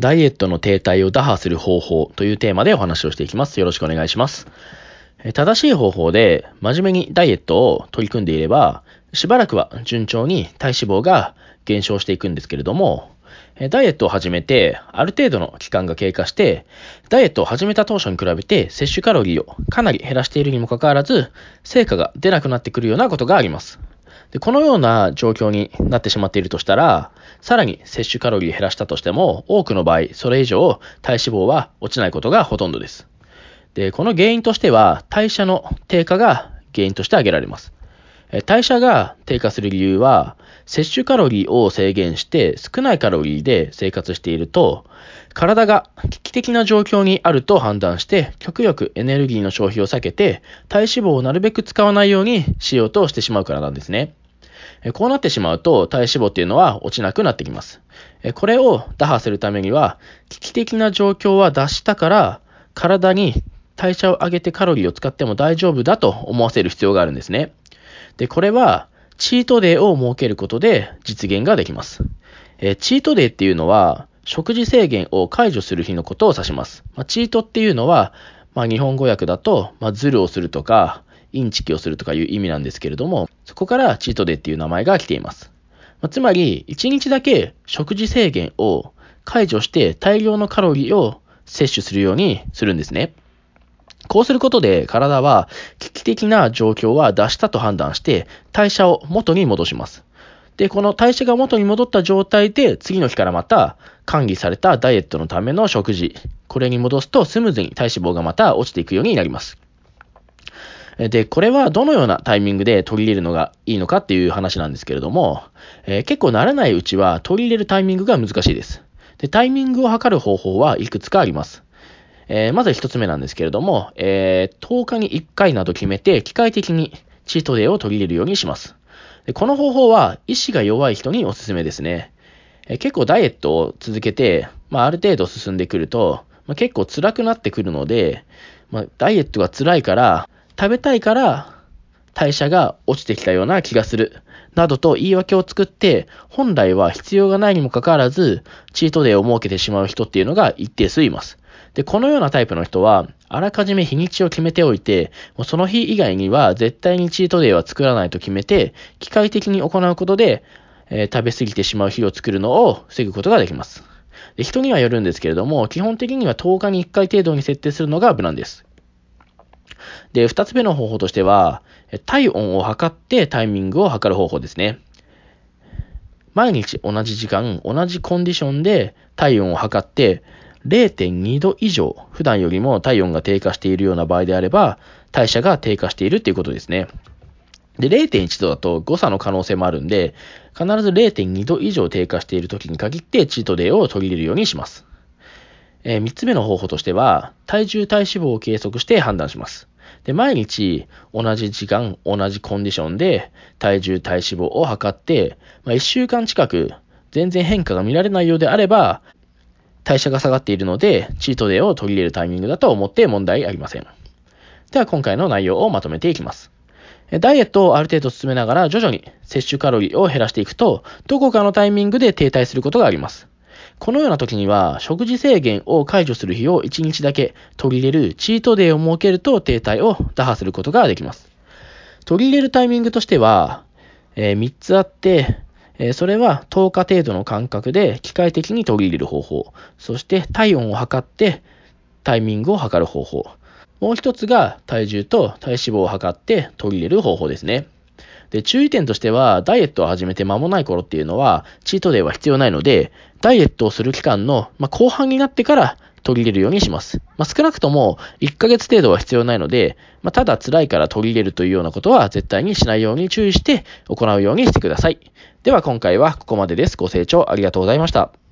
ダイエットの停滞を打破する方法というテーマでお話をしていきます。よろしくお願いします。正しい方法で真面目にダイエットを取り組んでいれば、しばらくは順調に体脂肪が減少していくんですけれども、ダイエットを始めて、ある程度の期間が経過して、ダイエットを始めた当初に比べて摂取カロリーをかなり減らしているにもかかわらず、成果が出なくなってくるようなことがあります。でこのような状況になってしまっているとしたら、さらに摂取カロリー減らしたとしても、多くの場合、それ以上体脂肪は落ちないことがほとんどです。で、この原因としては、代謝の低下が原因として挙げられます。代謝が低下する理由は、摂取カロリーを制限して少ないカロリーで生活していると、体が危機的な状況にあると判断して、極力エネルギーの消費を避けて、体脂肪をなるべく使わないようにしようとしてしまうからなんですね。こうなってしまうと体脂肪っていうのは落ちなくなってきます。これを打破するためには、危機的な状況は脱したから、体に代謝を上げてカロリーを使っても大丈夫だと思わせる必要があるんですね。で、これは、チートデーを設けることで実現ができます。えチートデーっていうのは、食事制限を解除する日のことを指します。まあ、チートっていうのは、まあ、日本語訳だと、まあ、ズルをするとか、インチキをするとかいう意味なんですけれども、そこからチートデーっていう名前が来ています。まあ、つまり、1日だけ食事制限を解除して大量のカロリーを摂取するようにするんですね。こうすることで体は危機的な状況は脱したと判断して代謝を元に戻します。で、この代謝が元に戻った状態で次の日からまた管理されたダイエットのための食事、これに戻すとスムーズに体脂肪がまた落ちていくようになります。で、これはどのようなタイミングで取り入れるのがいいのかっていう話なんですけれども、えー、結構慣れないうちは取り入れるタイミングが難しいです。で、タイミングを測る方法はいくつかあります。えー、まず一つ目なんですけれども、えー、10日に1回など決めて機械的にチートデーを取り入れるようにします。でこの方法は意志が弱い人におすすめですね。えー、結構ダイエットを続けて、まあ、ある程度進んでくると、まあ、結構辛くなってくるので、まあ、ダイエットが辛いから、食べたいから代謝が落ちてきたような気がする。などと言い訳を作って、本来は必要がないにもかかわらず、チートデーを設けてしまう人っていうのが一定数います。で、このようなタイプの人は、あらかじめ日にちを決めておいて、もうその日以外には絶対にチートデーは作らないと決めて、機械的に行うことで、えー、食べ過ぎてしまう日を作るのを防ぐことができます。で人にはよるんですけれども、基本的には10日に1回程度に設定するのが無難です。で、二つ目の方法としては、体温を測ってタイミングを測る方法ですね。毎日同じ時間、同じコンディションで体温を測って、0.2度以上、普段よりも体温が低下しているような場合であれば、代謝が低下しているということですね。で、0.1度だと誤差の可能性もあるんで、必ず0.2度以上低下している時に限ってチートデーを取り入れるようにします。えー、3つ目の方法としては、体重体脂肪を計測して判断します。で、毎日同じ時間、同じコンディションで体重体脂肪を測って、まあ、1週間近く全然変化が見られないようであれば、代謝が下がっているので、チートデーを取り入れるタイミングだと思って問題ありません。では今回の内容をまとめていきます。ダイエットをある程度進めながら徐々に摂取カロリーを減らしていくと、どこかのタイミングで停滞することがあります。このような時には、食事制限を解除する日を1日だけ取り入れるチートデーを設けると停滞を打破することができます。取り入れるタイミングとしては、えー、3つあって、えそれは10日程度の間隔で機械的に取り入れる方法。そして体温を測ってタイミングを測る方法。もう一つが体重と体脂肪を測って取り入れる方法ですね。で、注意点としては、ダイエットを始めて間もない頃っていうのは、チートデイは必要ないので、ダイエットをする期間の、まあ、後半になってから取り入れるようにします。まあ、少なくとも1ヶ月程度は必要ないので、まあ、ただ辛いから取り入れるというようなことは絶対にしないように注意して行うようにしてください。では今回はここまでです。ご清聴ありがとうございました。